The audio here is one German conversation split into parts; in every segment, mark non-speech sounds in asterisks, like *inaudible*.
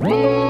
Whoa!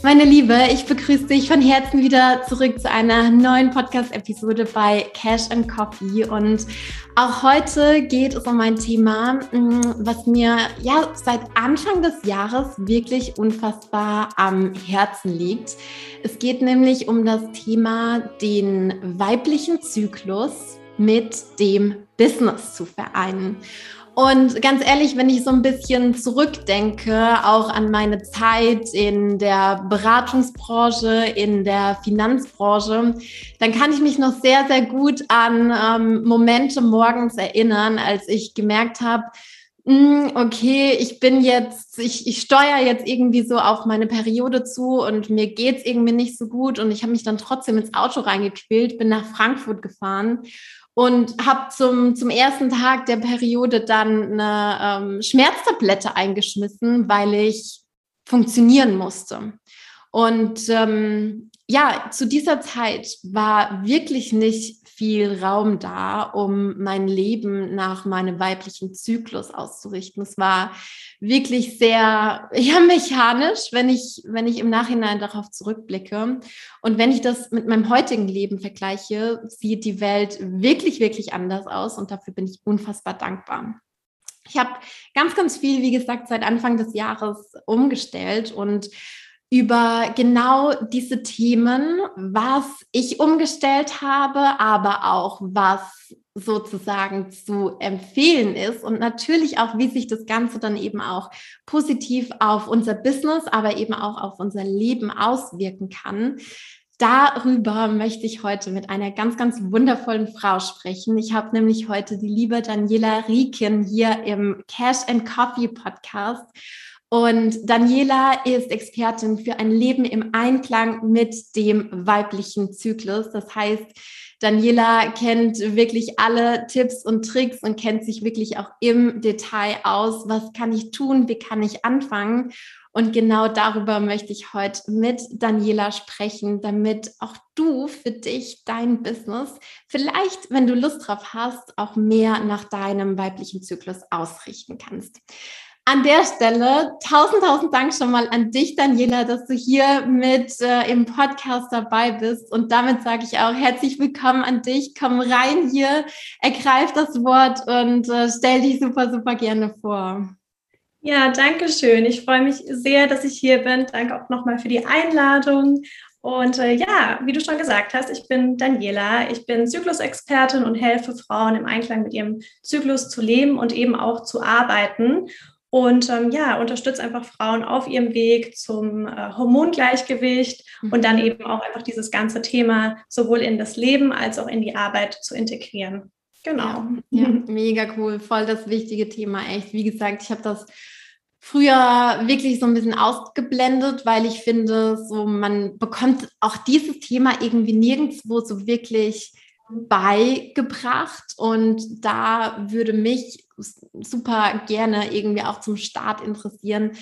Meine Liebe, ich begrüße dich von Herzen wieder zurück zu einer neuen Podcast-Episode bei Cash and Coffee. Und auch heute geht es um ein Thema, mm, was mir ja seit Anfang des Jahres wirklich unfassbar am Herzen liegt. Es geht nämlich um das Thema, den weiblichen Zyklus mit dem Business zu vereinen. Und ganz ehrlich, wenn ich so ein bisschen zurückdenke, auch an meine Zeit in der Beratungsbranche, in der Finanzbranche, dann kann ich mich noch sehr, sehr gut an ähm, Momente morgens erinnern, als ich gemerkt habe, hm, okay, ich bin jetzt, ich, ich steuere jetzt irgendwie so auf meine Periode zu und mir geht's irgendwie nicht so gut. Und ich habe mich dann trotzdem ins Auto reingequält, bin nach Frankfurt gefahren und habe zum, zum ersten Tag der Periode dann eine ähm, Schmerztablette eingeschmissen, weil ich funktionieren musste. Und ähm, ja, zu dieser Zeit war wirklich nicht viel Raum da, um mein Leben nach meinem weiblichen Zyklus auszurichten. Es war wirklich sehr ja, mechanisch, wenn ich, wenn ich im Nachhinein darauf zurückblicke. Und wenn ich das mit meinem heutigen Leben vergleiche, sieht die Welt wirklich, wirklich anders aus. Und dafür bin ich unfassbar dankbar. Ich habe ganz, ganz viel, wie gesagt, seit Anfang des Jahres umgestellt und über genau diese Themen, was ich umgestellt habe, aber auch was sozusagen zu empfehlen ist und natürlich auch, wie sich das Ganze dann eben auch positiv auf unser Business, aber eben auch auf unser Leben auswirken kann. Darüber möchte ich heute mit einer ganz, ganz wundervollen Frau sprechen. Ich habe nämlich heute die liebe Daniela Rieken hier im Cash and Coffee Podcast. Und Daniela ist Expertin für ein Leben im Einklang mit dem weiblichen Zyklus. Das heißt, Daniela kennt wirklich alle Tipps und Tricks und kennt sich wirklich auch im Detail aus. Was kann ich tun? Wie kann ich anfangen? Und genau darüber möchte ich heute mit Daniela sprechen, damit auch du für dich dein Business vielleicht, wenn du Lust drauf hast, auch mehr nach deinem weiblichen Zyklus ausrichten kannst. An der Stelle tausend, tausend Dank schon mal an dich, Daniela, dass du hier mit äh, im Podcast dabei bist. Und damit sage ich auch herzlich willkommen an dich. Komm rein hier, ergreif das Wort und äh, stell dich super, super gerne vor. Ja, danke schön. Ich freue mich sehr, dass ich hier bin. Danke auch nochmal für die Einladung. Und äh, ja, wie du schon gesagt hast, ich bin Daniela. Ich bin Zyklusexpertin und helfe Frauen im Einklang mit ihrem Zyklus zu leben und eben auch zu arbeiten und ähm, ja, unterstützt einfach Frauen auf ihrem Weg zum äh, Hormongleichgewicht mhm. und dann eben auch einfach dieses ganze Thema sowohl in das Leben als auch in die Arbeit zu integrieren. Genau. Ja, ja *laughs* mega cool, voll das wichtige Thema, echt. Wie gesagt, ich habe das früher wirklich so ein bisschen ausgeblendet, weil ich finde, so man bekommt auch dieses Thema irgendwie nirgendwo so wirklich beigebracht und da würde mich super gerne irgendwie auch zum Start interessieren.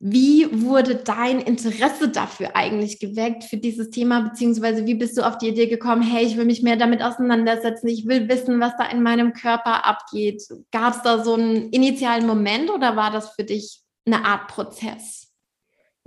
Wie wurde dein Interesse dafür eigentlich geweckt für dieses Thema, beziehungsweise wie bist du auf die Idee gekommen, hey, ich will mich mehr damit auseinandersetzen, ich will wissen, was da in meinem Körper abgeht. Gab es da so einen initialen Moment oder war das für dich eine Art Prozess?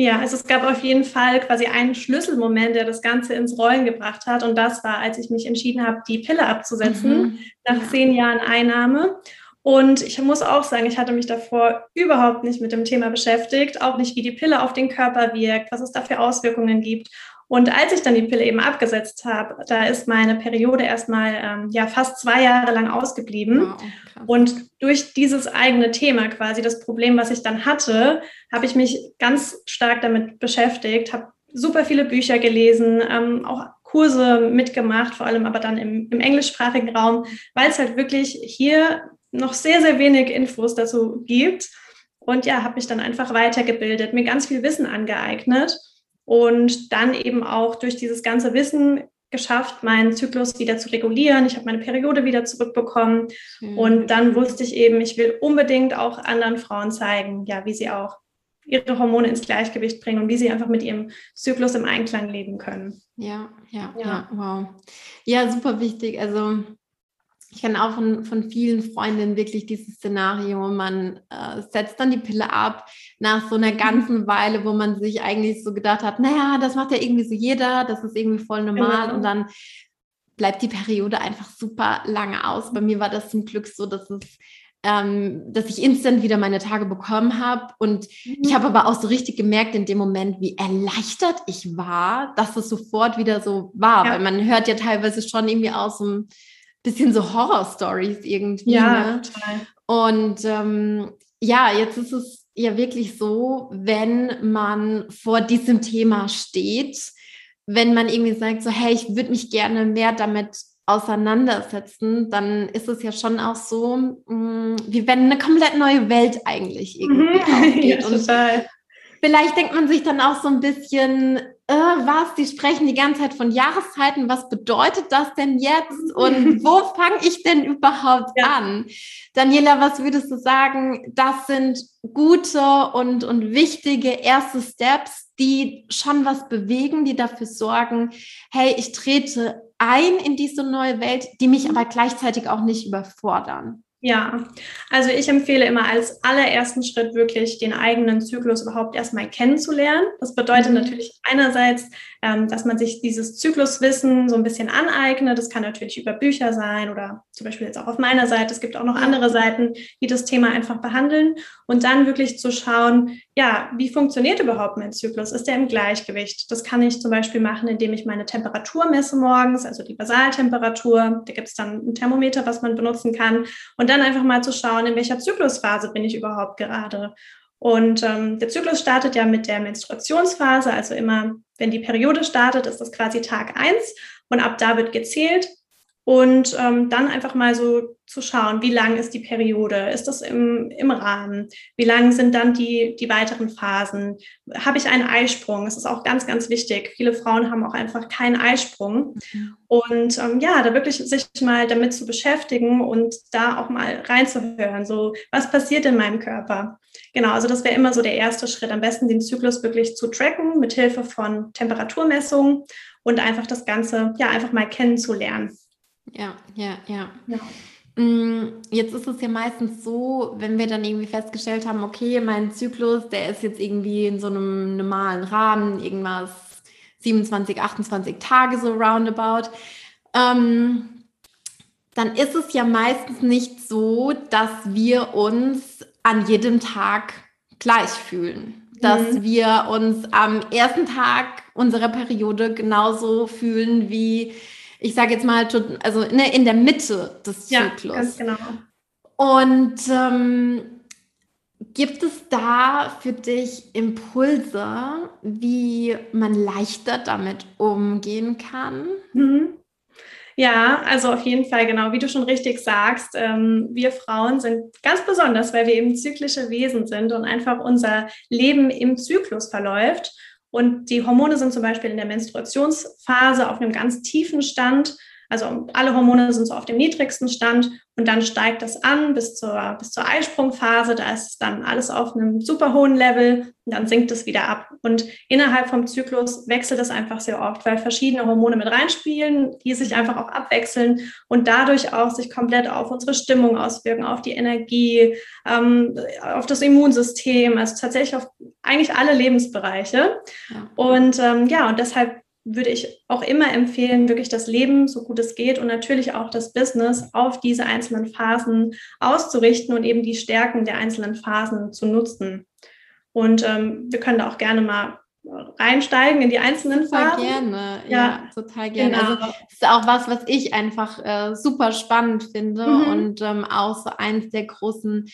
Ja, also es gab auf jeden Fall quasi einen Schlüsselmoment, der das Ganze ins Rollen gebracht hat. Und das war, als ich mich entschieden habe, die Pille abzusetzen, mhm. nach zehn Jahren Einnahme. Und ich muss auch sagen, ich hatte mich davor überhaupt nicht mit dem Thema beschäftigt, auch nicht, wie die Pille auf den Körper wirkt, was es da für Auswirkungen gibt. Und als ich dann die Pille eben abgesetzt habe, da ist meine Periode erstmal ähm, ja fast zwei Jahre lang ausgeblieben. Wow, und durch dieses eigene Thema quasi, das Problem, was ich dann hatte, habe ich mich ganz stark damit beschäftigt, habe super viele Bücher gelesen, ähm, auch Kurse mitgemacht, vor allem aber dann im, im englischsprachigen Raum, weil es halt wirklich hier noch sehr, sehr wenig Infos dazu gibt. Und ja, habe mich dann einfach weitergebildet, mir ganz viel Wissen angeeignet und dann eben auch durch dieses ganze Wissen geschafft, meinen Zyklus wieder zu regulieren. Ich habe meine Periode wieder zurückbekommen. Mhm. Und dann wusste ich eben, ich will unbedingt auch anderen Frauen zeigen, ja, wie sie auch ihre Hormone ins Gleichgewicht bringen und wie sie einfach mit ihrem Zyklus im Einklang leben können. Ja, ja, ja, ja wow. Ja, super wichtig. Also ich kenne auch von, von vielen Freundinnen wirklich dieses Szenario, man äh, setzt dann die Pille ab nach so einer mhm. ganzen Weile, wo man sich eigentlich so gedacht hat, naja, das macht ja irgendwie so jeder, das ist irgendwie voll normal genau. und dann bleibt die Periode einfach super lange aus. Bei mir war das zum Glück so, dass es ähm, dass ich instant wieder meine Tage bekommen habe. Und mhm. ich habe aber auch so richtig gemerkt in dem Moment, wie erleichtert ich war, dass es sofort wieder so war. Ja. Weil man hört ja teilweise schon irgendwie aus so bisschen so Horror-Stories irgendwie. Ja, ne? total. Und ähm, ja, jetzt ist es ja wirklich so, wenn man vor diesem Thema steht, wenn man irgendwie sagt, so, hey, ich würde mich gerne mehr damit auseinandersetzen, dann ist es ja schon auch so, mh, mm, wie wenn eine komplett neue Welt eigentlich irgendwie mhm. *laughs* aufgeht. ja, total. Vielleicht denkt man sich dann auch so ein bisschen, äh, was, die sprechen die ganze Zeit von Jahreszeiten, was bedeutet das denn jetzt und *laughs* wo fange ich denn überhaupt ja. an? Daniela, was würdest du sagen, das sind gute und, und wichtige erste Steps, die schon was bewegen, die dafür sorgen, hey, ich trete ein in diese neue Welt, die mich aber gleichzeitig auch nicht überfordern. Ja, also ich empfehle immer als allerersten Schritt wirklich den eigenen Zyklus überhaupt erstmal kennenzulernen. Das bedeutet mhm. natürlich einerseits, ähm, dass man sich dieses Zykluswissen so ein bisschen aneignet. Das kann natürlich über Bücher sein oder zum Beispiel jetzt auch auf meiner Seite. Es gibt auch noch andere Seiten, die das Thema einfach behandeln und dann wirklich zu schauen, ja, wie funktioniert überhaupt mein Zyklus? Ist der im Gleichgewicht? Das kann ich zum Beispiel machen, indem ich meine Temperatur messe morgens, also die Basaltemperatur. Da gibt es dann ein Thermometer, was man benutzen kann und dann einfach mal zu schauen, in welcher Zyklusphase bin ich überhaupt gerade. Und ähm, der Zyklus startet ja mit der Menstruationsphase, also immer, wenn die Periode startet, ist das quasi Tag eins und ab da wird gezählt. Und ähm, dann einfach mal so zu schauen, wie lang ist die Periode? Ist das im, im Rahmen? Wie lang sind dann die, die weiteren Phasen? Habe ich einen Eisprung? Das ist auch ganz, ganz wichtig. Viele Frauen haben auch einfach keinen Eisprung. Mhm. Und ähm, ja, da wirklich sich mal damit zu beschäftigen und da auch mal reinzuhören. So, was passiert in meinem Körper? Genau, also das wäre immer so der erste Schritt. Am besten den Zyklus wirklich zu tracken mit Hilfe von Temperaturmessungen und einfach das Ganze ja einfach mal kennenzulernen. Ja, ja, ja. ja. Mm, jetzt ist es ja meistens so, wenn wir dann irgendwie festgestellt haben, okay, mein Zyklus, der ist jetzt irgendwie in so einem normalen Rahmen, irgendwas 27, 28 Tage so roundabout, ähm, dann ist es ja meistens nicht so, dass wir uns an jedem Tag gleich fühlen. Dass mhm. wir uns am ersten Tag unserer Periode genauso fühlen wie ich sage jetzt mal, also ne, in der Mitte des Zyklus. Ja, ganz genau. Und ähm, gibt es da für dich Impulse, wie man leichter damit umgehen kann? Mhm. Ja, also auf jeden Fall, genau, wie du schon richtig sagst, ähm, wir Frauen sind ganz besonders, weil wir eben zyklische Wesen sind und einfach unser Leben im Zyklus verläuft. Und die Hormone sind zum Beispiel in der Menstruationsphase auf einem ganz tiefen Stand. Also alle Hormone sind so auf dem niedrigsten Stand und dann steigt das an bis zur, bis zur Eisprungphase. Da ist dann alles auf einem super hohen Level und dann sinkt es wieder ab. Und innerhalb vom Zyklus wechselt es einfach sehr oft, weil verschiedene Hormone mit reinspielen, die sich einfach auch abwechseln und dadurch auch sich komplett auf unsere Stimmung auswirken, auf die Energie, ähm, auf das Immunsystem, also tatsächlich auf eigentlich alle Lebensbereiche. Ja. Und ähm, ja, und deshalb würde ich auch immer empfehlen, wirklich das Leben, so gut es geht und natürlich auch das Business auf diese einzelnen Phasen auszurichten und eben die Stärken der einzelnen Phasen zu nutzen. Und ähm, wir können da auch gerne mal reinsteigen in die einzelnen total Phasen. gerne, ja, ja total gerne. Genau. Also das ist auch was, was ich einfach äh, super spannend finde mhm. und ähm, auch so eins der großen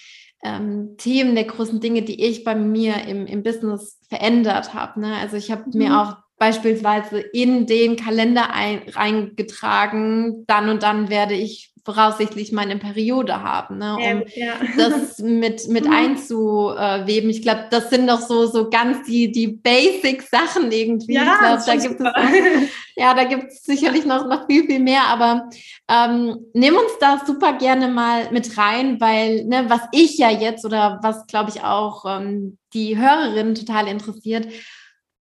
ähm, Themen, der großen Dinge, die ich bei mir im, im Business verändert habe. Ne? Also ich habe mhm. mir auch beispielsweise in den Kalender ein, reingetragen, dann und dann werde ich voraussichtlich meine Periode habe, ne? um ja. *laughs* das mit, mit mhm. einzuweben. Ich glaube, das sind doch so, so ganz die, die Basic-Sachen irgendwie. Ja, ich glaube, da gibt es auch, ja, da gibt es sicherlich noch, noch viel, viel mehr, aber ähm, nimm uns da super gerne mal mit rein, weil, ne, was ich ja jetzt oder was glaube ich auch ähm, die Hörerin total interessiert,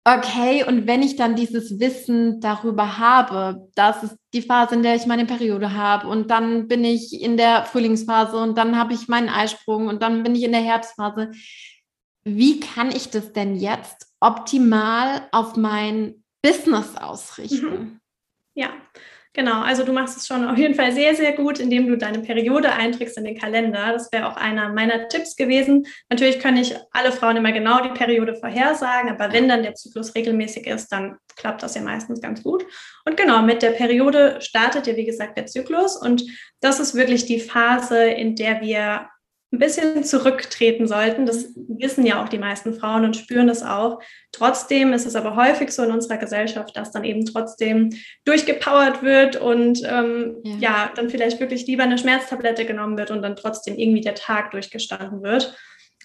okay, und wenn ich dann dieses Wissen darüber habe, das ist die Phase, in der ich meine Periode habe und dann bin ich in der Frühlingsphase und dann habe ich meinen Eisprung und dann bin ich in der Herbstphase, wie kann ich das denn jetzt optimal auf mein Business ausrichten? Mhm. Ja, Genau, also du machst es schon auf jeden Fall sehr, sehr gut, indem du deine Periode einträgst in den Kalender. Das wäre auch einer meiner Tipps gewesen. Natürlich können nicht alle Frauen immer genau die Periode vorhersagen, aber wenn dann der Zyklus regelmäßig ist, dann klappt das ja meistens ganz gut. Und genau, mit der Periode startet ja, wie gesagt, der Zyklus. Und das ist wirklich die Phase, in der wir ein bisschen zurücktreten sollten. Das wissen ja auch die meisten Frauen und spüren das auch. Trotzdem ist es aber häufig so in unserer Gesellschaft, dass dann eben trotzdem durchgepowert wird und ähm, ja. ja, dann vielleicht wirklich lieber eine Schmerztablette genommen wird und dann trotzdem irgendwie der Tag durchgestanden wird.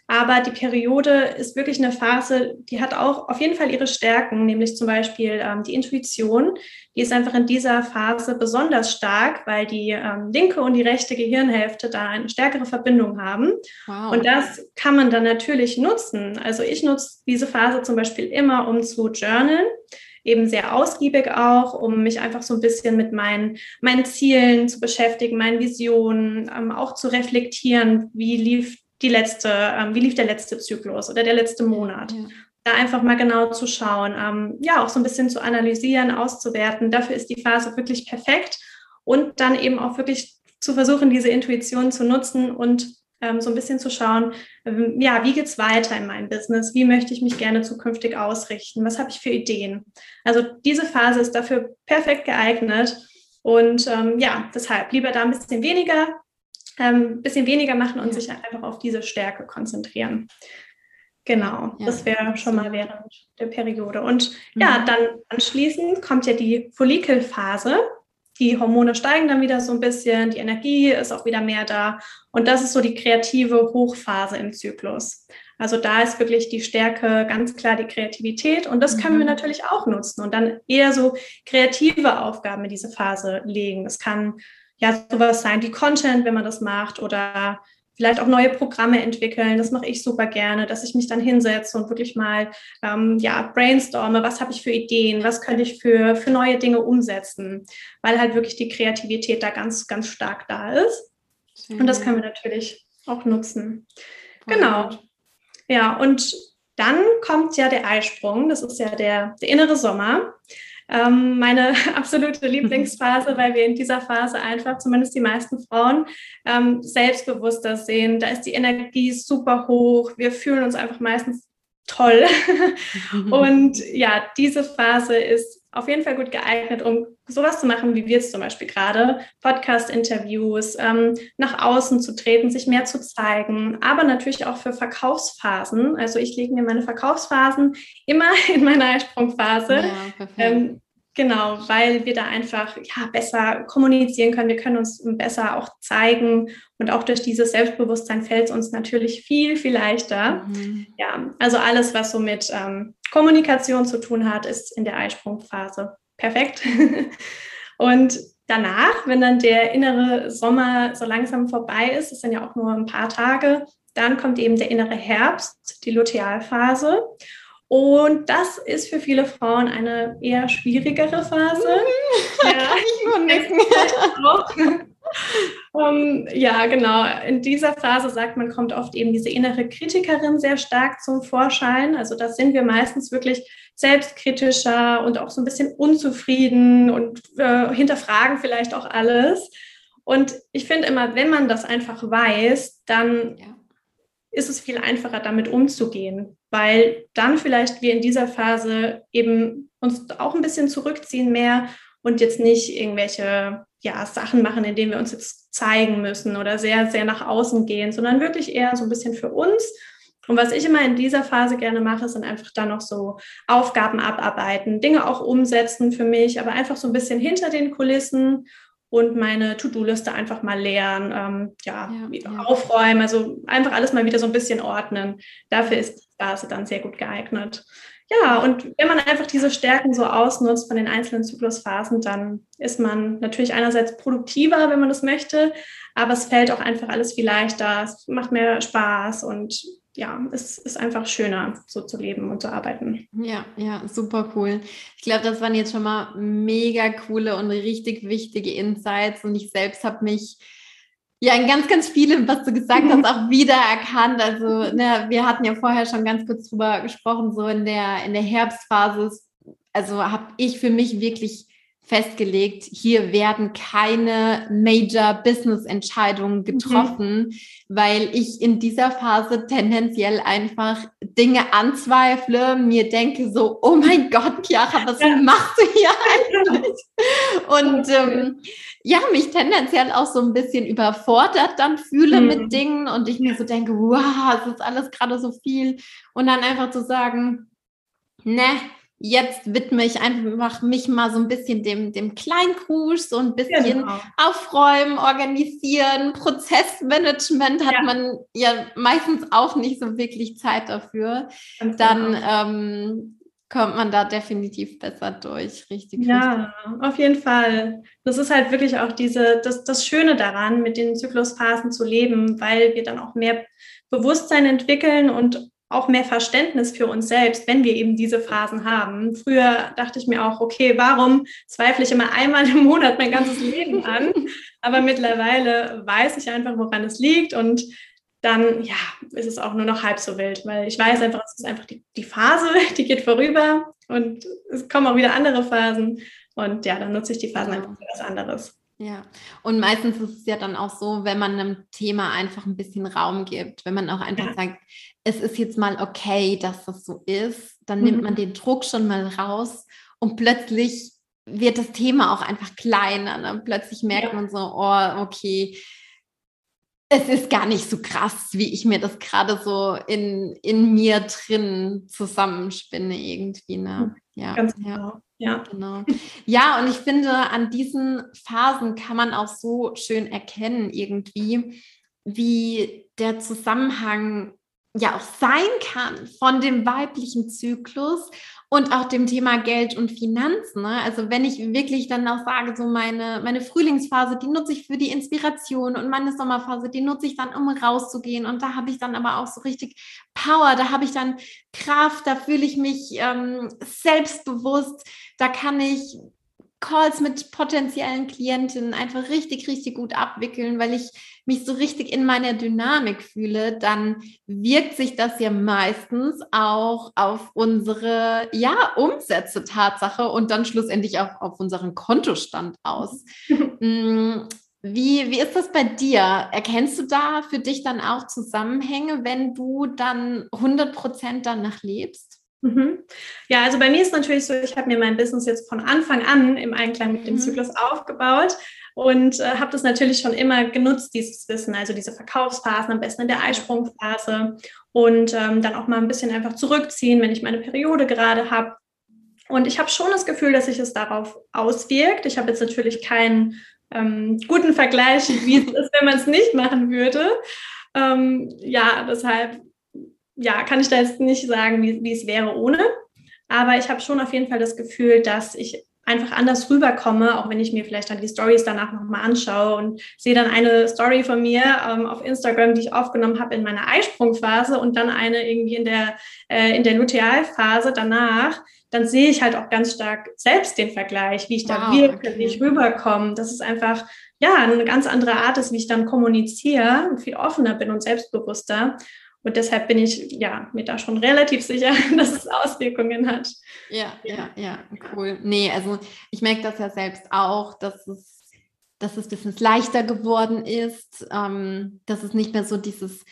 Aber die Periode ist wirklich eine Phase, die hat auch auf jeden Fall ihre Stärken, nämlich zum Beispiel ähm, die Intuition. Die ist einfach in dieser Phase besonders stark, weil die ähm, linke und die rechte Gehirnhälfte da eine stärkere Verbindung haben. Wow. Und das kann man dann natürlich nutzen. Also ich nutze diese Phase zum Beispiel immer, um zu journalen eben sehr ausgiebig auch, um mich einfach so ein bisschen mit meinen, meinen Zielen zu beschäftigen, meinen Visionen, ähm, auch zu reflektieren, wie lief die letzte, ähm, wie lief der letzte Zyklus oder der letzte Monat. Ja. Da einfach mal genau zu schauen, ähm, ja, auch so ein bisschen zu analysieren, auszuwerten. Dafür ist die Phase wirklich perfekt und dann eben auch wirklich zu versuchen, diese Intuition zu nutzen und ähm, so ein bisschen zu schauen, ähm, ja, wie geht es weiter in meinem Business? Wie möchte ich mich gerne zukünftig ausrichten? Was habe ich für Ideen? Also diese Phase ist dafür perfekt geeignet. Und ähm, ja, deshalb lieber da ein bisschen weniger, ähm, bisschen weniger machen und ja. sich einfach auf diese Stärke konzentrieren. Genau, ja. das wäre schon mal während der Periode. Und mhm. ja, dann anschließend kommt ja die Follikelphase. Die Hormone steigen dann wieder so ein bisschen, die Energie ist auch wieder mehr da. Und das ist so die kreative Hochphase im Zyklus. Also da ist wirklich die Stärke ganz klar die Kreativität und das können wir mhm. natürlich auch nutzen und dann eher so kreative Aufgaben in diese Phase legen. Das kann ja sowas sein wie Content, wenn man das macht oder vielleicht auch neue Programme entwickeln. Das mache ich super gerne, dass ich mich dann hinsetze und wirklich mal ähm, ja, brainstorme, was habe ich für Ideen, was könnte ich für, für neue Dinge umsetzen, weil halt wirklich die Kreativität da ganz, ganz stark da ist. Mhm. Und das können wir natürlich auch nutzen. Voll genau. Gut. Ja, und dann kommt ja der Eisprung, das ist ja der, der innere Sommer ähm, meine *laughs* absolute Lieblingsphase, weil wir in dieser Phase einfach, zumindest die meisten Frauen, ähm, selbstbewusster sehen. Da ist die Energie super hoch. Wir fühlen uns einfach meistens toll. *laughs* *laughs* und ja, diese Phase ist auf jeden Fall gut geeignet, um sowas zu machen, wie wir es zum Beispiel gerade, Podcast-Interviews, ähm, nach außen zu treten, sich mehr zu zeigen, aber natürlich auch für Verkaufsphasen. Also ich lege mir meine Verkaufsphasen immer *laughs* in meiner Eisprungphase. Ja, ähm, Genau, weil wir da einfach ja, besser kommunizieren können. Wir können uns besser auch zeigen und auch durch dieses Selbstbewusstsein fällt es uns natürlich viel, viel leichter. Mhm. Ja, also alles, was so mit ähm, Kommunikation zu tun hat, ist in der Eisprungphase perfekt. *laughs* und danach, wenn dann der innere Sommer so langsam vorbei ist, es sind ja auch nur ein paar Tage, dann kommt eben der innere Herbst, die Lutealphase. Und das ist für viele Frauen eine eher schwierigere Phase. Mhm. ja, um, *laughs* ja, genau. In dieser Phase sagt man, kommt oft eben diese innere Kritikerin sehr stark zum Vorschein. Also das sind wir meistens wirklich selbstkritischer und auch so ein bisschen unzufrieden und äh, hinterfragen vielleicht auch alles. Und ich finde immer, wenn man das einfach weiß, dann ja ist es viel einfacher, damit umzugehen, weil dann vielleicht wir in dieser Phase eben uns auch ein bisschen zurückziehen mehr und jetzt nicht irgendwelche ja, Sachen machen, indem wir uns jetzt zeigen müssen oder sehr, sehr nach außen gehen, sondern wirklich eher so ein bisschen für uns. Und was ich immer in dieser Phase gerne mache, sind einfach dann noch so Aufgaben abarbeiten, Dinge auch umsetzen für mich, aber einfach so ein bisschen hinter den Kulissen und meine To-Do-Liste einfach mal leeren, ähm, ja, ja, ja, aufräumen, also einfach alles mal wieder so ein bisschen ordnen. Dafür ist die Phase dann sehr gut geeignet. Ja, und wenn man einfach diese Stärken so ausnutzt von den einzelnen Zyklusphasen, dann ist man natürlich einerseits produktiver, wenn man das möchte, aber es fällt auch einfach alles viel leichter, es macht mehr Spaß und ja, es ist einfach schöner, so zu leben und zu arbeiten. Ja, ja, super cool. Ich glaube, das waren jetzt schon mal mega coole und richtig wichtige Insights und ich selbst habe mich ja, in ganz, ganz vielem, was du gesagt hast, *laughs* auch wiedererkannt. Also, ne, wir hatten ja vorher schon ganz kurz drüber gesprochen, so in der, in der Herbstphase. Also habe ich für mich wirklich festgelegt, hier werden keine Major Business Entscheidungen mhm. getroffen, mhm. weil ich in dieser Phase tendenziell einfach Dinge anzweifle, mir denke so, oh mein Gott, Chiara, was ja. machst du hier *laughs* eigentlich? Und ähm, ja, mich tendenziell auch so ein bisschen überfordert dann fühle mhm. mit Dingen und ich mir so denke, wow, es ist alles gerade so viel und dann einfach zu sagen, ne, jetzt widme ich einfach mich mal so ein bisschen dem, dem Kleinkurs, so ein bisschen genau. aufräumen, organisieren, Prozessmanagement hat ja. man ja meistens auch nicht so wirklich Zeit dafür. Ganz Dann genau. ähm, kommt man da definitiv besser durch, richtig. Ja, richtig. auf jeden Fall. Das ist halt wirklich auch diese, das, das Schöne daran, mit den Zyklusphasen zu leben, weil wir dann auch mehr Bewusstsein entwickeln und auch mehr Verständnis für uns selbst, wenn wir eben diese Phasen haben. Früher dachte ich mir auch, okay, warum zweifle ich immer einmal im Monat mein ganzes Leben an? Aber mittlerweile weiß ich einfach, woran es liegt und dann ja, ist es auch nur noch halb so wild, weil ich weiß einfach, es ist einfach die, die Phase, die geht vorüber und es kommen auch wieder andere Phasen und ja, dann nutze ich die Phasen einfach für was anderes. Ja, und meistens ist es ja dann auch so, wenn man einem Thema einfach ein bisschen Raum gibt, wenn man auch einfach ja. sagt, es ist jetzt mal okay, dass das so ist, dann mhm. nimmt man den Druck schon mal raus und plötzlich wird das Thema auch einfach kleiner. Ne? Plötzlich merkt ja. man so, oh, okay, es ist gar nicht so krass, wie ich mir das gerade so in, in mir drin zusammenspinne irgendwie. Ne? Ja, Ganz genau. Ja. genau. Ja, und ich finde, an diesen Phasen kann man auch so schön erkennen, irgendwie, wie der Zusammenhang ja auch sein kann von dem weiblichen Zyklus und auch dem Thema Geld und Finanzen. Ne? Also wenn ich wirklich dann auch sage, so meine, meine Frühlingsphase, die nutze ich für die Inspiration und meine Sommerphase, die nutze ich dann, um rauszugehen. Und da habe ich dann aber auch so richtig Power, da habe ich dann Kraft, da fühle ich mich ähm, selbstbewusst, da kann ich Calls mit potenziellen Klientinnen einfach richtig, richtig gut abwickeln, weil ich mich so richtig in meiner Dynamik fühle, dann wirkt sich das ja meistens auch auf unsere ja, Umsätze Tatsache und dann schlussendlich auch auf unseren Kontostand aus. *laughs* Mm, wie, wie ist das bei dir? Erkennst du da für dich dann auch Zusammenhänge, wenn du dann 100 Prozent danach lebst? Mhm. Ja, also bei mir ist natürlich so, ich habe mir mein Business jetzt von Anfang an im Einklang mit dem mhm. Zyklus aufgebaut und äh, habe das natürlich schon immer genutzt, dieses Wissen, also diese Verkaufsphasen, am besten in der Eisprungphase und ähm, dann auch mal ein bisschen einfach zurückziehen, wenn ich meine Periode gerade habe. Und ich habe schon das Gefühl, dass sich es darauf auswirkt. Ich habe jetzt natürlich keinen ähm, guten Vergleich, wie es ist, wenn man es nicht machen würde. Ähm, ja, deshalb ja, kann ich da jetzt nicht sagen, wie, wie es wäre ohne. Aber ich habe schon auf jeden Fall das Gefühl, dass ich einfach anders rüberkomme, auch wenn ich mir vielleicht dann die Stories danach nochmal anschaue und sehe dann eine Story von mir ähm, auf Instagram, die ich aufgenommen habe in meiner Eisprungphase und dann eine irgendwie in der, äh, in der Lutealphase danach, dann sehe ich halt auch ganz stark selbst den Vergleich, wie ich wow, da wirke, okay. wie ich rüberkomme. Das ist einfach, ja, eine ganz andere Art ist, wie ich dann kommuniziere und viel offener bin und selbstbewusster. Und deshalb bin ich ja mir da schon relativ sicher, *laughs* dass es Auswirkungen hat. Ja, ja, ja, cool. Nee, also ich merke das ja selbst auch, dass es, dass es ein bisschen leichter geworden ist, ähm, dass es nicht mehr so dieses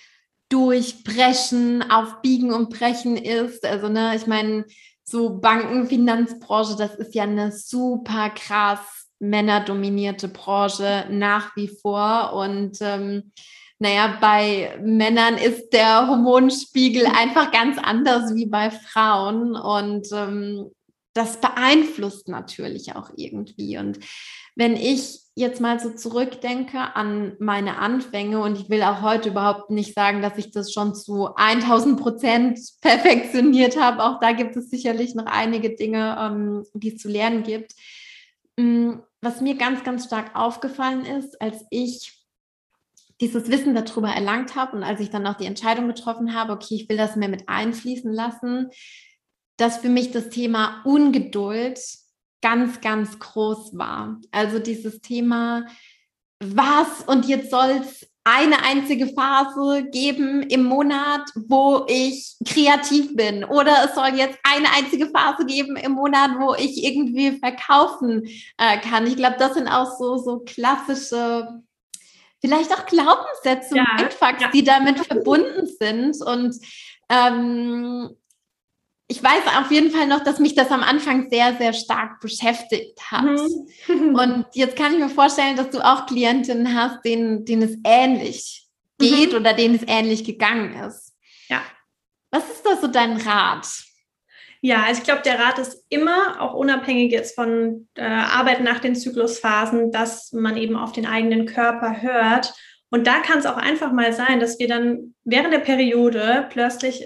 Durchbrechen, Aufbiegen und Brechen ist. Also, ne, ich meine, so Banken, Finanzbranche, das ist ja eine super krass männerdominierte Branche nach wie vor. Und ähm, naja, bei Männern ist der Hormonspiegel einfach ganz anders wie bei Frauen und ähm, das beeinflusst natürlich auch irgendwie. Und wenn ich jetzt mal so zurückdenke an meine Anfänge und ich will auch heute überhaupt nicht sagen, dass ich das schon zu 1000 Prozent perfektioniert habe. Auch da gibt es sicherlich noch einige Dinge, ähm, die es zu lernen gibt. Mm, was mir ganz, ganz stark aufgefallen ist, als ich dieses Wissen darüber erlangt habe und als ich dann auch die Entscheidung getroffen habe, okay, ich will das mehr mit einfließen lassen, dass für mich das Thema Ungeduld ganz, ganz groß war. Also dieses Thema, was und jetzt soll es eine einzige Phase geben im Monat, wo ich kreativ bin. Oder es soll jetzt eine einzige Phase geben im Monat, wo ich irgendwie verkaufen äh, kann. Ich glaube, das sind auch so, so klassische, vielleicht auch Glaubenssätze ja, und Mindfucks, ja. die damit verbunden sind. Und ähm, ich weiß auf jeden Fall noch, dass mich das am Anfang sehr, sehr stark beschäftigt hat. Mhm. *laughs* Und jetzt kann ich mir vorstellen, dass du auch Klientinnen hast, denen, denen es ähnlich geht mhm. oder denen es ähnlich gegangen ist. Ja. Was ist da so dein Rat? Ja, also ich glaube, der Rat ist immer, auch unabhängig jetzt von äh, Arbeit nach den Zyklusphasen, dass man eben auf den eigenen Körper hört. Und da kann es auch einfach mal sein, dass wir dann während der Periode plötzlich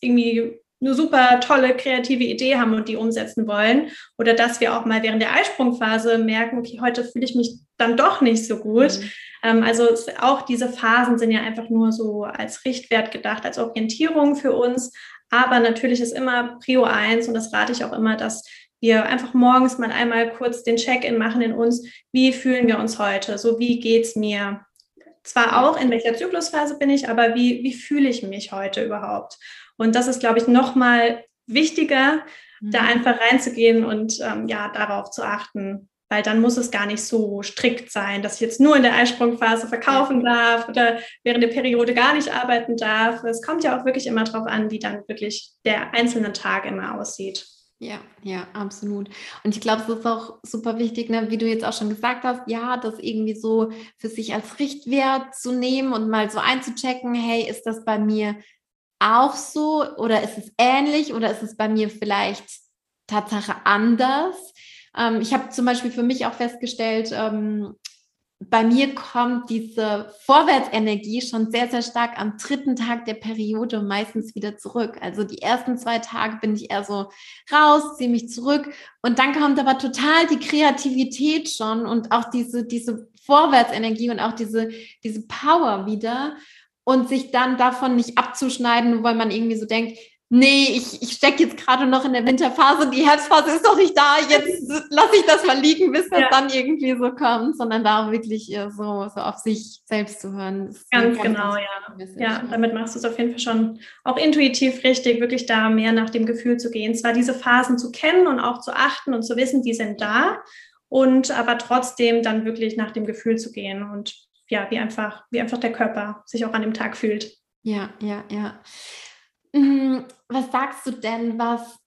irgendwie eine super tolle kreative Idee haben und die umsetzen wollen. Oder dass wir auch mal während der Eisprungphase merken, okay, heute fühle ich mich dann doch nicht so gut. Mhm. Ähm, also auch diese Phasen sind ja einfach nur so als Richtwert gedacht, als Orientierung für uns. Aber natürlich ist immer Prio 1 und das rate ich auch immer, dass wir einfach morgens mal einmal kurz den Check-in machen in uns. Wie fühlen wir uns heute? So, wie geht's mir? Zwar auch, in welcher Zyklusphase bin ich, aber wie, wie fühle ich mich heute überhaupt? Und das ist, glaube ich, nochmal wichtiger, mhm. da einfach reinzugehen und ähm, ja, darauf zu achten, weil dann muss es gar nicht so strikt sein, dass ich jetzt nur in der Eisprungphase verkaufen darf oder während der Periode gar nicht arbeiten darf. Es kommt ja auch wirklich immer darauf an, wie dann wirklich der einzelne Tag immer aussieht. Ja, ja, absolut. Und ich glaube, es ist auch super wichtig, ne, wie du jetzt auch schon gesagt hast, ja, das irgendwie so für sich als Richtwert zu nehmen und mal so einzuchecken, hey, ist das bei mir auch so oder ist es ähnlich oder ist es bei mir vielleicht Tatsache anders? Ähm, ich habe zum Beispiel für mich auch festgestellt, ähm, bei mir kommt diese Vorwärtsenergie schon sehr, sehr stark am dritten Tag der Periode meistens wieder zurück. Also die ersten zwei Tage bin ich eher so raus, ziehe mich zurück und dann kommt aber total die Kreativität schon und auch diese, diese Vorwärtsenergie und auch diese, diese Power wieder und sich dann davon nicht abzuschneiden, weil man irgendwie so denkt, nee, ich, ich stecke jetzt gerade noch in der Winterphase, die Herbstphase ist doch nicht da, jetzt lasse ich das mal liegen, bis das ja. dann irgendwie so kommt, sondern da wirklich so, so auf sich selbst zu hören. Ganz, ganz genau, ja. Ja, damit machst du es auf jeden Fall schon auch intuitiv richtig, wirklich da mehr nach dem Gefühl zu gehen, zwar diese Phasen zu kennen und auch zu achten und zu wissen, die sind da und aber trotzdem dann wirklich nach dem Gefühl zu gehen und ja, wie einfach, wie einfach der Körper sich auch an dem Tag fühlt. Ja, ja, ja. Mhm, was sagst du denn, was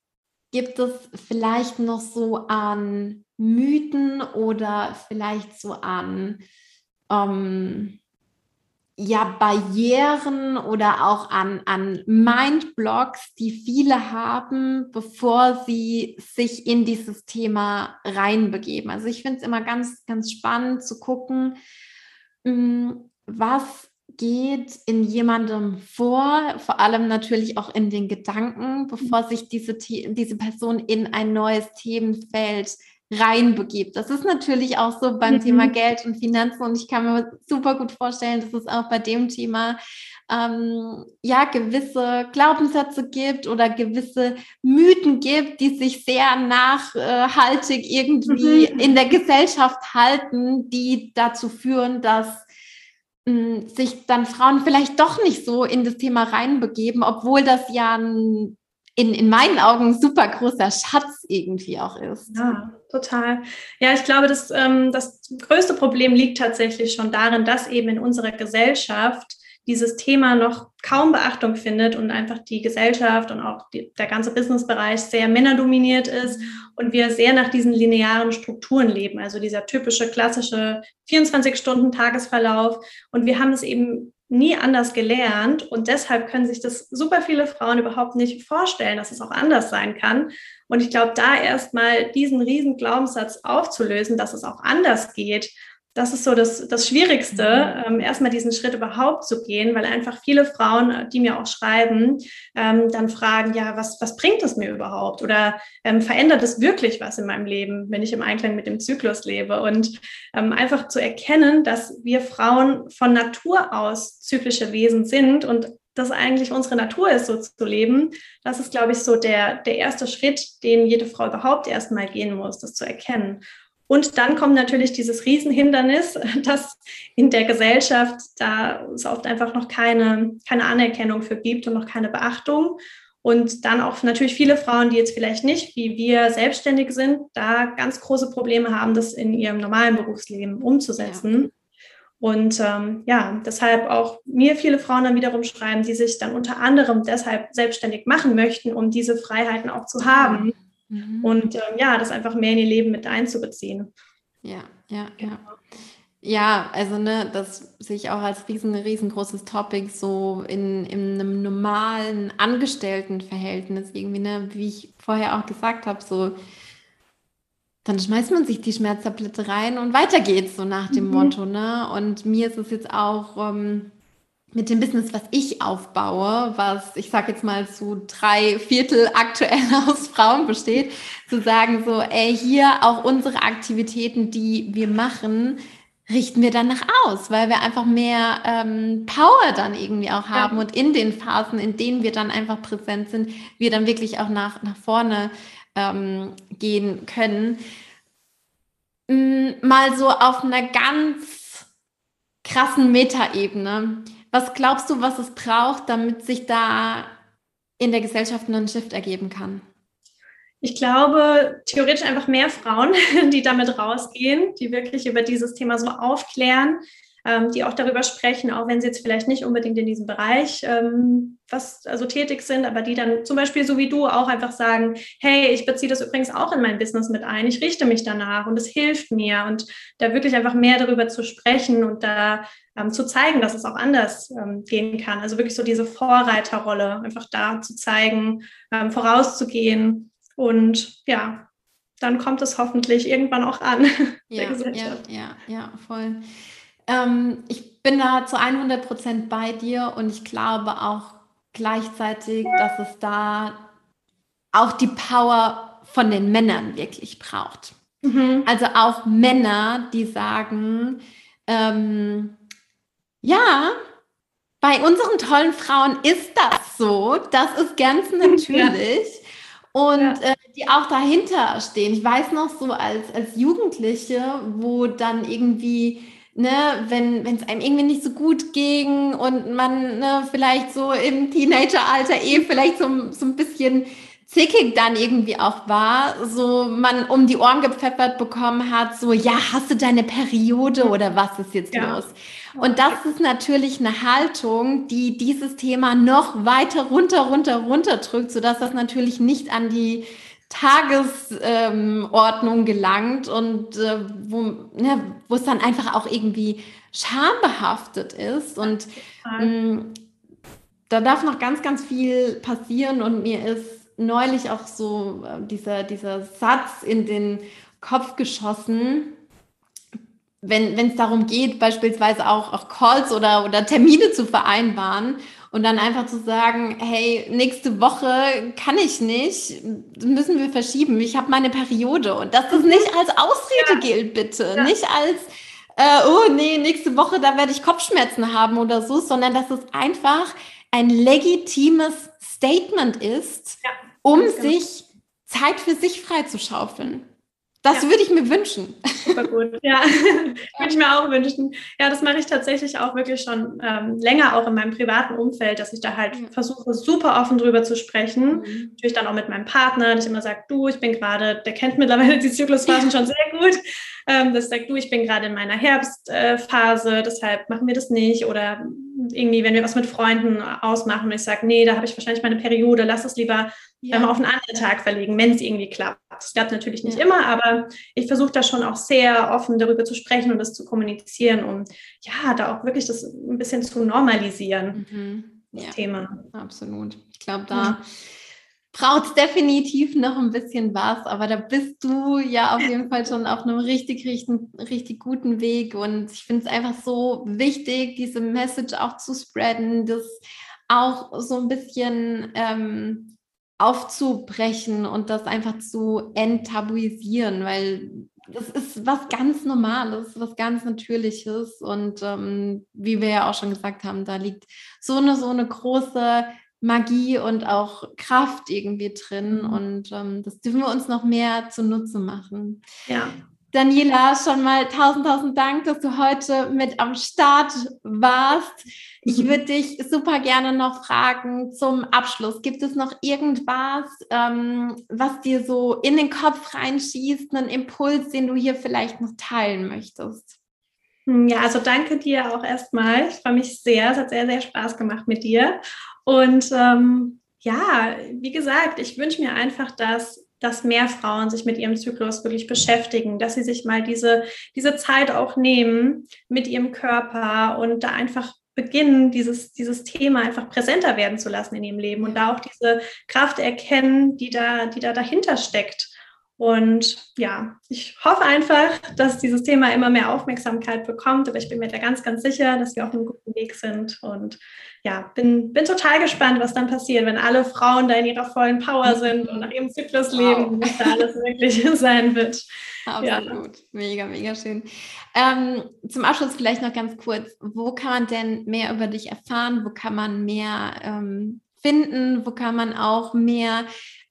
gibt es vielleicht noch so an Mythen oder vielleicht so an ähm, ja, Barrieren oder auch an, an Mindblocks, die viele haben, bevor sie sich in dieses Thema reinbegeben. Also ich finde es immer ganz, ganz spannend zu gucken, Mm, was geht in jemandem vor, vor allem natürlich auch in den Gedanken, bevor mhm. sich diese, diese Person in ein neues Themenfeld reinbegibt. Das ist natürlich auch so beim mhm. Thema Geld und Finanzen und ich kann mir super gut vorstellen, dass es auch bei dem Thema ähm, ja gewisse Glaubenssätze gibt oder gewisse Mythen gibt, die sich sehr nachhaltig irgendwie mhm. in der Gesellschaft halten, die dazu führen, dass sich dann Frauen vielleicht doch nicht so in das Thema reinbegeben, obwohl das ja ein in, in meinen Augen ein super großer Schatz irgendwie auch ist. Ja, total. Ja, ich glaube, das, ähm, das größte Problem liegt tatsächlich schon darin, dass eben in unserer Gesellschaft dieses Thema noch kaum Beachtung findet und einfach die Gesellschaft und auch die, der ganze Businessbereich sehr männerdominiert ist und wir sehr nach diesen linearen Strukturen leben, also dieser typische klassische 24-Stunden-Tagesverlauf. Und wir haben es eben nie anders gelernt und deshalb können sich das super viele Frauen überhaupt nicht vorstellen, dass es auch anders sein kann. Und ich glaube, da erstmal diesen riesen Glaubenssatz aufzulösen, dass es auch anders geht, das ist so das, das Schwierigste, mhm. ähm, erstmal diesen Schritt überhaupt zu gehen, weil einfach viele Frauen, äh, die mir auch schreiben, ähm, dann fragen, ja, was, was bringt es mir überhaupt? Oder ähm, verändert es wirklich was in meinem Leben, wenn ich im Einklang mit dem Zyklus lebe? Und ähm, einfach zu erkennen, dass wir Frauen von Natur aus zyklische Wesen sind und das eigentlich unsere Natur ist, so zu leben, das ist, glaube ich, so der, der erste Schritt, den jede Frau überhaupt erstmal gehen muss, das zu erkennen. Und dann kommt natürlich dieses Riesenhindernis, *laughs* dass in der Gesellschaft da es oft einfach noch keine, keine Anerkennung für gibt und noch keine Beachtung. Und dann auch natürlich viele Frauen, die jetzt vielleicht nicht wie wir selbstständig sind, da ganz große Probleme haben, das in ihrem normalen Berufsleben umzusetzen. Ja. Und ähm, ja, deshalb auch mir viele Frauen dann wiederum schreiben, die sich dann unter anderem deshalb selbstständig machen möchten, um diese Freiheiten auch zu haben. Mhm. Und ähm, ja, das einfach mehr in ihr Leben mit einzubeziehen. Ja, ja, ja. Ja, also ne, das sehe ich auch als riesen, riesengroßes Topic, so in, in einem normalen Angestelltenverhältnis irgendwie, ne, wie ich vorher auch gesagt habe, so dann schmeißt man sich die Schmerztablette rein und weiter geht's, so nach dem mhm. Motto, ne? Und mir ist es jetzt auch ähm, mit dem Business, was ich aufbaue, was ich sage jetzt mal zu drei Viertel aktuell *laughs* aus Frauen besteht, zu sagen so, ey, hier auch unsere Aktivitäten, die wir machen, richten wir dann nach aus, weil wir einfach mehr ähm, Power dann irgendwie auch haben ja. und in den Phasen, in denen wir dann einfach präsent sind, wir dann wirklich auch nach, nach vorne ähm, gehen können. Mal so auf einer ganz krassen Metaebene. Was glaubst du, was es braucht, damit sich da in der Gesellschaft einen Shift ergeben kann? Ich glaube, theoretisch einfach mehr Frauen, *laughs* die damit rausgehen, die wirklich über dieses Thema so aufklären, ähm, die auch darüber sprechen, auch wenn sie jetzt vielleicht nicht unbedingt in diesem Bereich ähm, was also tätig sind, aber die dann zum Beispiel so wie du auch einfach sagen, hey, ich beziehe das übrigens auch in mein Business mit ein, ich richte mich danach und es hilft mir und da wirklich einfach mehr darüber zu sprechen und da ähm, zu zeigen, dass es auch anders ähm, gehen kann. Also wirklich so diese Vorreiterrolle, einfach da zu zeigen, ähm, vorauszugehen und ja, dann kommt es hoffentlich irgendwann auch an. *laughs* Ja, ja, ja, ja, voll. Ähm, ich bin da zu 100 Prozent bei dir und ich glaube auch gleichzeitig, dass es da auch die Power von den Männern wirklich braucht. Mhm. Also auch Männer, die sagen, ähm, ja, bei unseren tollen Frauen ist das so, das ist ganz *laughs* natürlich. Und ja. äh, die auch dahinter stehen. Ich weiß noch so als, als Jugendliche, wo dann irgendwie ne, wenn es einem irgendwie nicht so gut ging und man ne, vielleicht so im Teenageralter eh vielleicht so, so ein bisschen zickig dann irgendwie auch war, so man um die Ohren gepfeffert bekommen hat, so ja, hast du deine Periode oder was ist jetzt ja. los? Und das ist natürlich eine Haltung, die dieses Thema noch weiter runter, runter, runter drückt, sodass das natürlich nicht an die Tagesordnung ähm, gelangt und äh, wo, ne, wo es dann einfach auch irgendwie schambehaftet ist. Und ähm, da darf noch ganz, ganz viel passieren. Und mir ist neulich auch so äh, dieser, dieser Satz in den Kopf geschossen, wenn es darum geht, beispielsweise auch, auch Calls oder, oder Termine zu vereinbaren und dann einfach zu sagen, hey, nächste Woche kann ich nicht, müssen wir verschieben. Ich habe meine Periode und dass das nicht als *laughs* Ausrede ja. gilt, bitte. Ja. Nicht als, äh, oh nee, nächste Woche, da werde ich Kopfschmerzen haben oder so, sondern dass es einfach ein legitimes Statement ist, ja, um genau. sich Zeit für sich freizuschaufeln. Das ja. würde ich mir wünschen. Super gut. *laughs* Ja, würde ich mir auch wünschen. Ja, das mache ich tatsächlich auch wirklich schon ähm, länger, auch in meinem privaten Umfeld, dass ich da halt ja. versuche, super offen drüber zu sprechen. Mhm. Natürlich dann auch mit meinem Partner, dass ich immer sage, du, ich bin gerade, der kennt mittlerweile die Zyklusphasen schon sehr gut. Ähm, das sagt, du, ich bin gerade in meiner Herbstphase, äh, deshalb machen wir das nicht. Oder irgendwie, wenn wir was mit Freunden ausmachen und ich sage, nee, da habe ich wahrscheinlich meine Periode, lass es lieber ja. ähm, auf einen anderen Tag verlegen, wenn es irgendwie klappt. Das klappt natürlich nicht ja. immer, aber ich versuche da schon auch sehr offen darüber zu sprechen und das zu kommunizieren, um ja, da auch wirklich das ein bisschen zu normalisieren, mhm. das ja. Thema. Absolut. Ich glaube, da braucht definitiv noch ein bisschen was, aber da bist du ja auf jeden Fall schon auf einem richtig, richtig, richtig guten Weg. Und ich finde es einfach so wichtig, diese Message auch zu spreaden, das auch so ein bisschen ähm, aufzubrechen und das einfach zu enttabuisieren, weil das ist was ganz Normales, was ganz Natürliches. Und ähm, wie wir ja auch schon gesagt haben, da liegt so eine, so eine große Magie und auch Kraft irgendwie drin. Mhm. Und ähm, das dürfen wir uns noch mehr zunutze machen. Ja. Daniela, schon mal tausend, tausend Dank, dass du heute mit am Start warst. Ich mhm. würde dich super gerne noch fragen zum Abschluss. Gibt es noch irgendwas, ähm, was dir so in den Kopf reinschießt, einen Impuls, den du hier vielleicht noch teilen möchtest? Hm, ja, also danke dir auch erstmal. Ich freue mich sehr. Es hat sehr, sehr Spaß gemacht mit dir. Und ähm, ja, wie gesagt, ich wünsche mir einfach, dass dass mehr Frauen sich mit ihrem Zyklus wirklich beschäftigen, dass sie sich mal diese, diese Zeit auch nehmen mit ihrem Körper und da einfach beginnen, dieses, dieses Thema einfach präsenter werden zu lassen in ihrem Leben und da auch diese Kraft erkennen, die da, die da dahinter steckt. Und ja, ich hoffe einfach, dass dieses Thema immer mehr Aufmerksamkeit bekommt, aber ich bin mir da ganz, ganz sicher, dass wir auf einem guten Weg sind. Und ja, bin, bin total gespannt, was dann passiert, wenn alle Frauen da in ihrer vollen Power sind und nach ihrem Zyklus leben, wow. was da alles wirklich *laughs* sein wird. Absolut, ja. mega, mega schön. Ähm, zum Abschluss vielleicht noch ganz kurz, wo kann man denn mehr über dich erfahren? Wo kann man mehr ähm, finden? Wo kann man auch mehr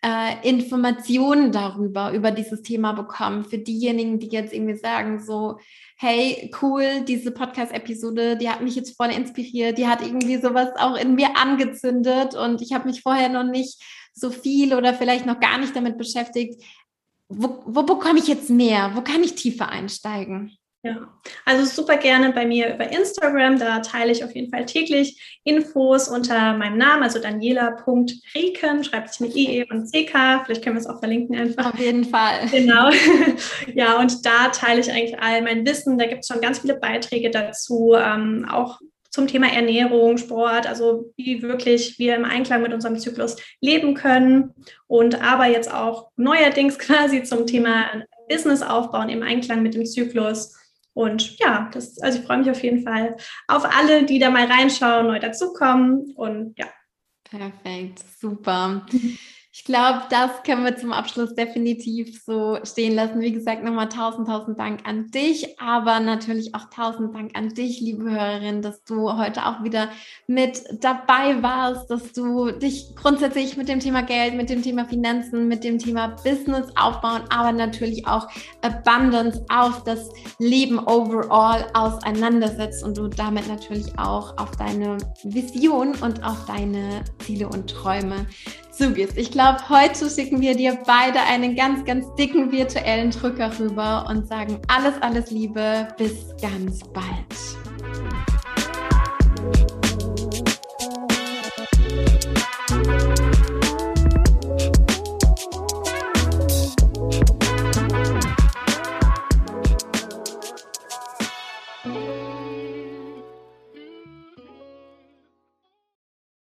äh, Informationen darüber, über dieses Thema bekommen. Für diejenigen, die jetzt irgendwie sagen, so, hey, cool, diese Podcast-Episode, die hat mich jetzt voll inspiriert, die hat irgendwie sowas auch in mir angezündet und ich habe mich vorher noch nicht so viel oder vielleicht noch gar nicht damit beschäftigt. Wo, wo bekomme ich jetzt mehr? Wo kann ich tiefer einsteigen? Ja, also super gerne bei mir über Instagram. Da teile ich auf jeden Fall täglich Infos unter meinem Namen, also daniela.rieken, schreibt sich mit IE und CK. Vielleicht können wir es auch verlinken einfach. Auf jeden Fall. Genau. *laughs* Ja, und da teile ich eigentlich all mein Wissen. Da gibt es schon ganz viele Beiträge dazu, ähm, auch zum Thema Ernährung, Sport, also wie wirklich wir im Einklang mit unserem Zyklus leben können und aber jetzt auch neuerdings *laughs* quasi zum Thema Business aufbauen im Einklang mit dem Zyklus und ja, das, also ich freue mich auf jeden Fall auf alle, die da mal reinschauen, neu dazukommen. Und ja. Perfekt, super. *laughs* Ich glaube, das können wir zum Abschluss definitiv so stehen lassen. Wie gesagt, nochmal tausend, tausend Dank an dich, aber natürlich auch tausend Dank an dich, liebe Hörerin, dass du heute auch wieder mit dabei warst, dass du dich grundsätzlich mit dem Thema Geld, mit dem Thema Finanzen, mit dem Thema Business aufbauen, aber natürlich auch Abundance auf das Leben overall auseinandersetzt und du damit natürlich auch auf deine Vision und auf deine Ziele und Träume so. Ich glaube, heute schicken wir dir beide einen ganz, ganz dicken virtuellen Drücker rüber und sagen alles, alles Liebe. Bis ganz bald.